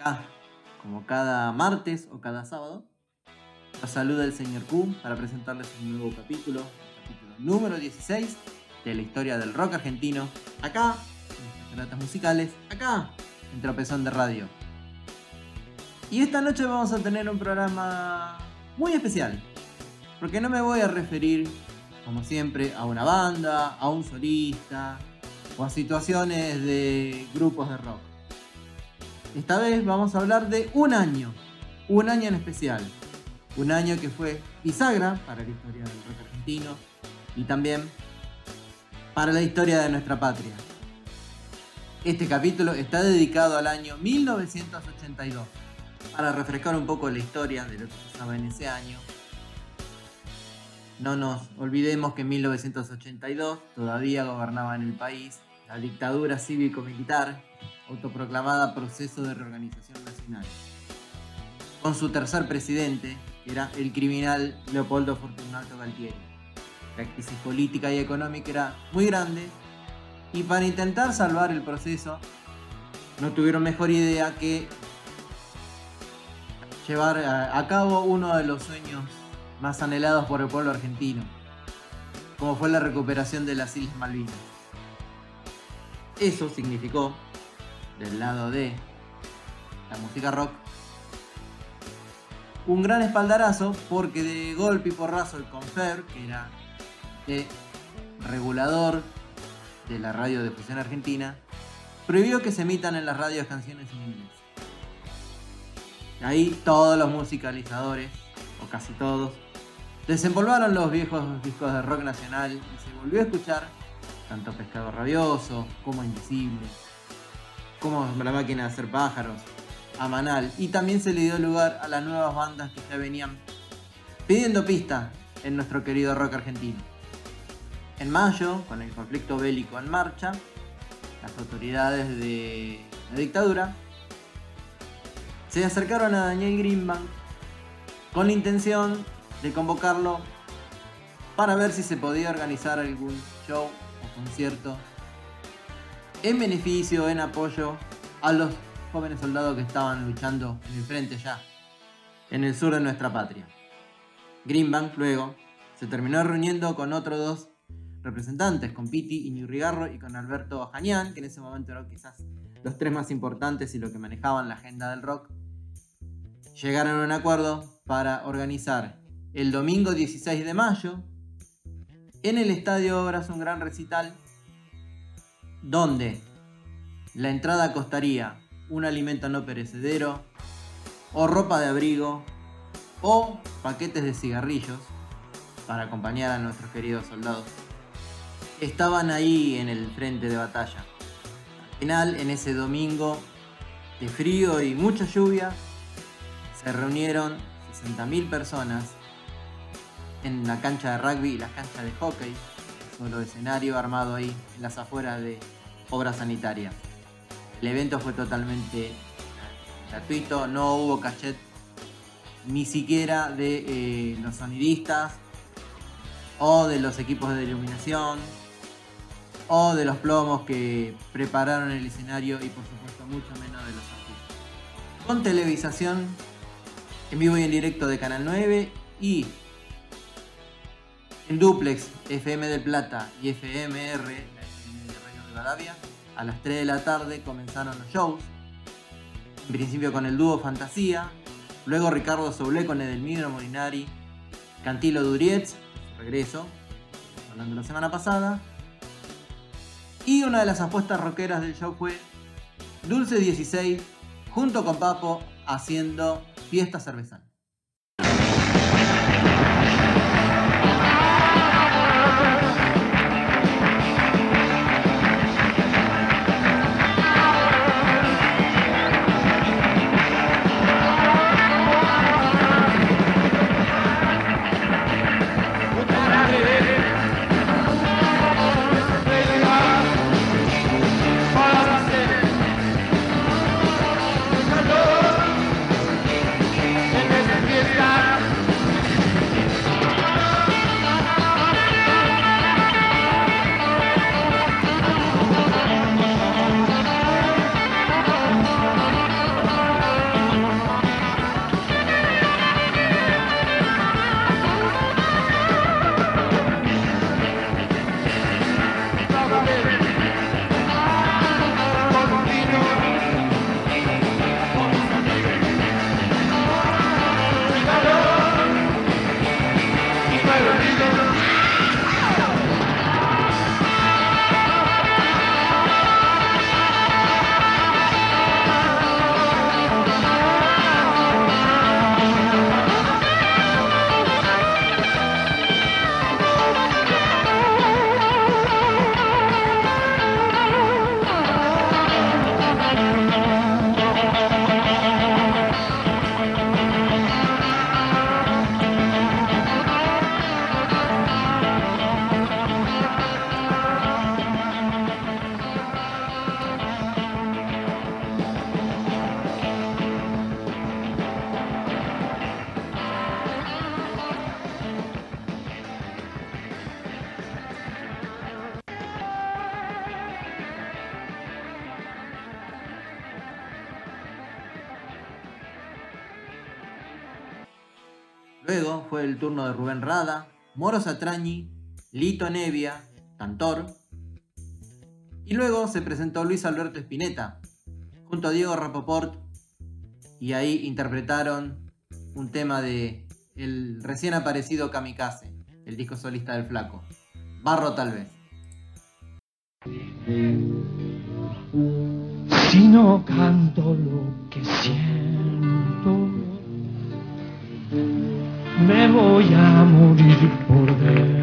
Acá, como cada martes o cada sábado, los saluda el señor Q para presentarles un nuevo capítulo, el capítulo número 16 de la historia del rock argentino. Acá, en las musicales, acá, en Tropezón de Radio. Y esta noche vamos a tener un programa muy especial, porque no me voy a referir como siempre, a una banda, a un solista o a situaciones de grupos de rock. Esta vez vamos a hablar de un año, un año en especial, un año que fue bisagra para la historia del rock argentino y también para la historia de nuestra patria. Este capítulo está dedicado al año 1982, para refrescar un poco la historia de lo que pasaba en ese año no nos olvidemos que en 1982 todavía gobernaba en el país la dictadura cívico-militar, autoproclamada Proceso de Reorganización Nacional. Con su tercer presidente, que era el criminal Leopoldo Fortunato Galtieri. La crisis política y económica era muy grande y para intentar salvar el proceso no tuvieron mejor idea que llevar a cabo uno de los sueños más anhelados por el pueblo argentino, como fue la recuperación de las Islas Malvinas. Eso significó, del lado de la música rock, un gran espaldarazo porque de golpe y porrazo el Confer, que era el regulador de la radio de fusión argentina, prohibió que se emitan en las radios canciones en inglés. Ahí todos los musicalizadores, o casi todos, Desempolvaron los viejos discos de rock nacional y se volvió a escuchar tanto Pescado Rabioso como Invisible, como La Máquina de Hacer Pájaros, a Manal. Y también se le dio lugar a las nuevas bandas que ya venían pidiendo pista en nuestro querido rock argentino. En mayo, con el conflicto bélico en marcha, las autoridades de la dictadura se acercaron a Daniel Greenbank con la intención de convocarlo para ver si se podía organizar algún show o concierto en beneficio, en apoyo a los jóvenes soldados que estaban luchando en el frente ya, en el sur de nuestra patria. Greenbank luego se terminó reuniendo con otros dos representantes, con Piti Iñurrigarro y con Alberto Janián, que en ese momento eran quizás los tres más importantes y los que manejaban la agenda del rock. Llegaron a un acuerdo para organizar el domingo 16 de mayo. En el Estadio Obras un gran recital donde la entrada costaría un alimento no perecedero o ropa de abrigo o paquetes de cigarrillos para acompañar a nuestros queridos soldados. Estaban ahí en el frente de batalla. Al final, en ese domingo de frío y mucha lluvia, se reunieron 60.000 personas en la cancha de rugby y la cancha de hockey, solo escenario armado ahí en las afueras de obra sanitaria. El evento fue totalmente gratuito, no hubo cachet ni siquiera de eh, los sonidistas o de los equipos de iluminación o de los plomos que prepararon el escenario y por supuesto mucho menos de los artistas. Con televisación en vivo y en directo de Canal 9 y en duplex FM del Plata y FMR, la FM de Radio a las 3 de la tarde comenzaron los shows. En principio con el dúo Fantasía, luego Ricardo Soblé con Edelmiro Molinari, Cantilo Durietz, regreso, hablando la semana pasada. Y una de las apuestas rockeras del show fue Dulce 16, junto con Papo, haciendo fiesta cervezal. Luego fue el turno de Rubén Rada, Moro Satrañi, Lito Nevia, Cantor. Y luego se presentó Luis Alberto Spinetta, junto a Diego Rapoport, y ahí interpretaron un tema de el recién aparecido Kamikaze, el disco solista del flaco. Barro tal vez. Si no canto lo que siento, voy a morir por dentro.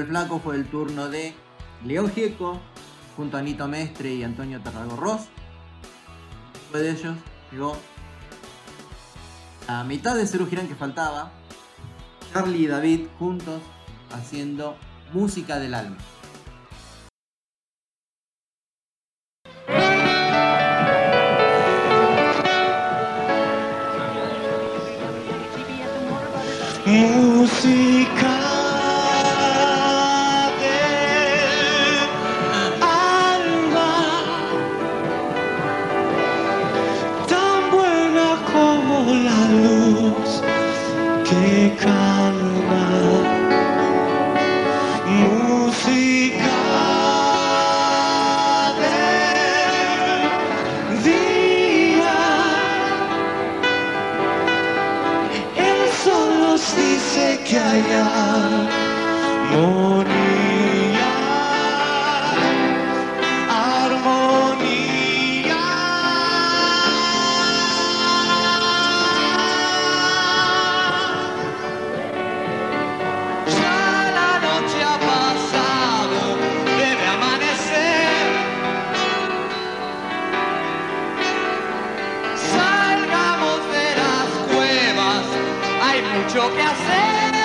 Del flaco fue el turno de León Gieco, junto a Nito Mestre y Antonio Tarragorros. Después de ellos llegó la mitad de Cerú Girán que faltaba, Charlie y David juntos haciendo música del alma. Armonía, armonía. Ya la noche ha pasado, debe amanecer. Salgamos de las cuevas, hay mucho que hacer.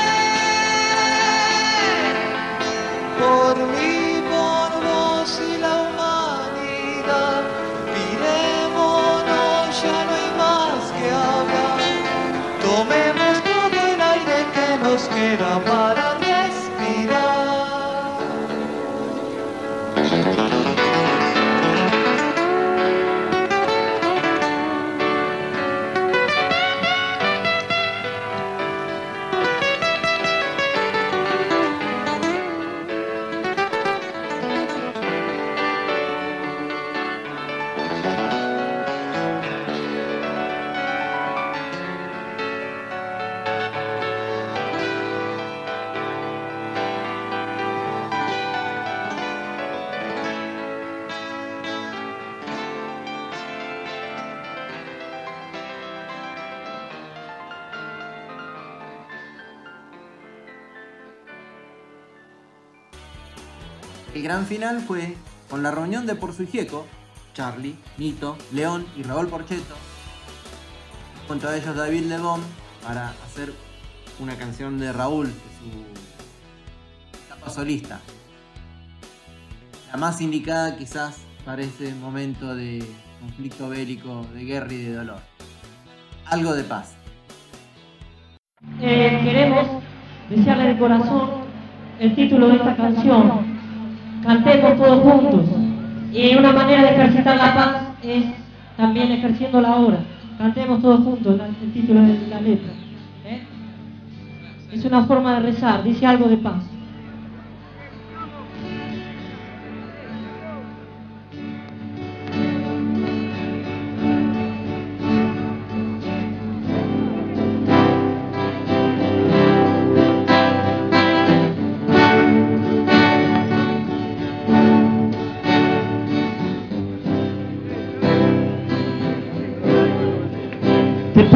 Por mí, por vos y la humanidad, mirémonos, ya no hay más que hablar. Tomemos todo el aire que nos queda para El gran final fue con la reunión de Por su Gieco, Charlie, Nito, León y Raúl Porcheto, junto a ellos David Lebón, para hacer una canción de Raúl, de solista. La más indicada quizás para ese momento de conflicto bélico, de guerra y de dolor. Algo de paz. Eh, queremos desearle de corazón el título de esta canción. Cantemos todos juntos. Y una manera de ejercitar la paz es también ejerciendo la obra. Cantemos todos juntos el título de la letra. ¿eh? Es una forma de rezar, dice algo de paz.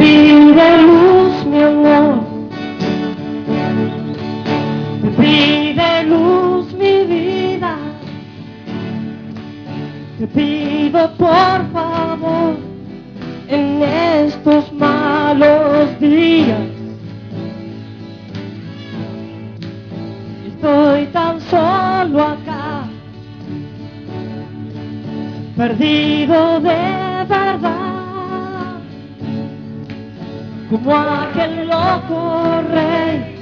Te como aquel loco rey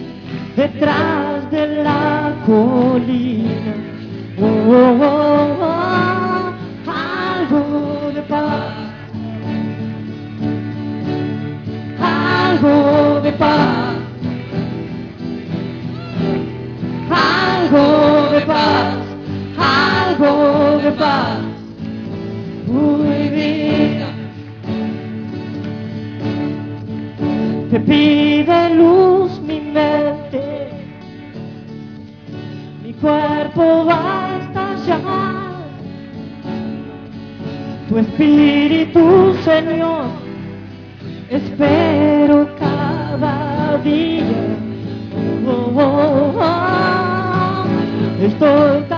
detrás de la colina. Oh, oh, oh, oh, algo de paz, algo de paz, Te pide luz mi mente, mi cuerpo va a estallar. Tu espíritu, Señor, espero cada día. Oh, oh, oh, Estoy tan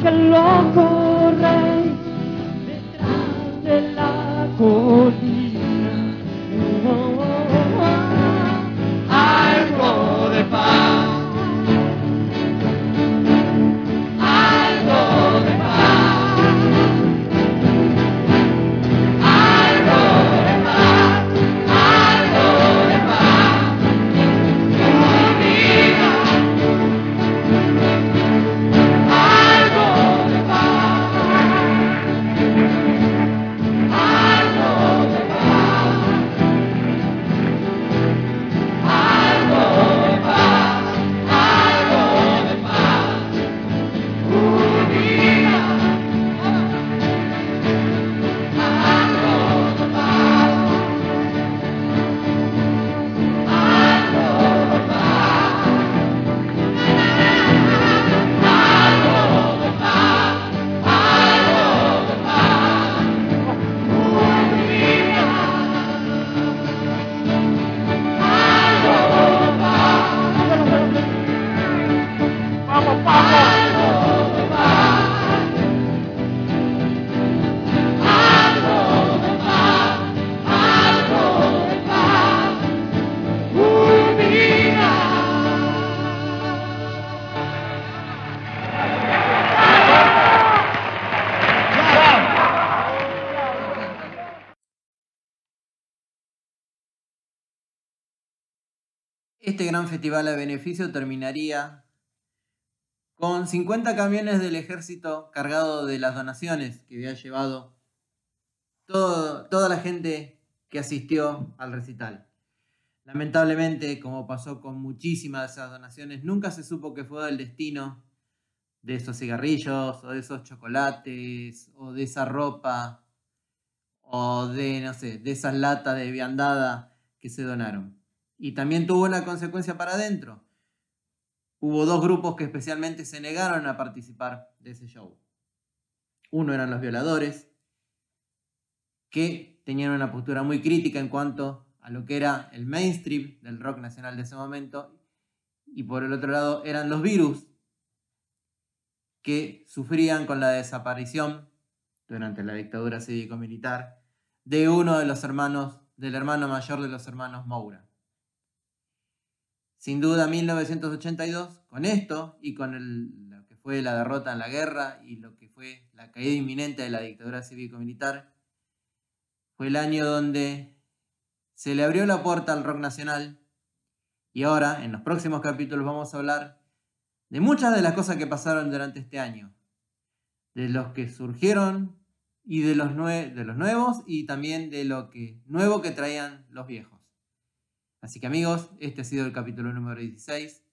como aquel loco rey detrás de la colina. Festival a beneficio terminaría con 50 camiones del ejército cargados de las donaciones que había llevado toda la gente que asistió al recital. Lamentablemente, como pasó con muchísimas de esas donaciones, nunca se supo qué fue el destino de esos cigarrillos o de esos chocolates o de esa ropa o de, no sé, de esas latas de viandada que se donaron. Y también tuvo una consecuencia para adentro. Hubo dos grupos que especialmente se negaron a participar de ese show. Uno eran los violadores, que tenían una postura muy crítica en cuanto a lo que era el mainstream del rock nacional de ese momento. Y por el otro lado eran los virus, que sufrían con la desaparición durante la dictadura cívico-militar de uno de los hermanos, del hermano mayor de los hermanos Moura. Sin duda, 1982, con esto y con lo que fue la derrota en la guerra y lo que fue la caída inminente de la dictadura cívico-militar, fue el año donde se le abrió la puerta al rock nacional y ahora, en los próximos capítulos, vamos a hablar de muchas de las cosas que pasaron durante este año, de los que surgieron y de los, de los nuevos y también de lo que nuevo que traían los viejos. Así que amigos, este ha sido el capítulo número 16.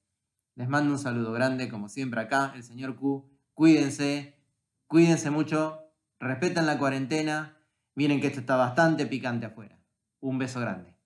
Les mando un saludo grande, como siempre acá, el señor Q. Cuídense, cuídense mucho, respeten la cuarentena. Miren que esto está bastante picante afuera. Un beso grande.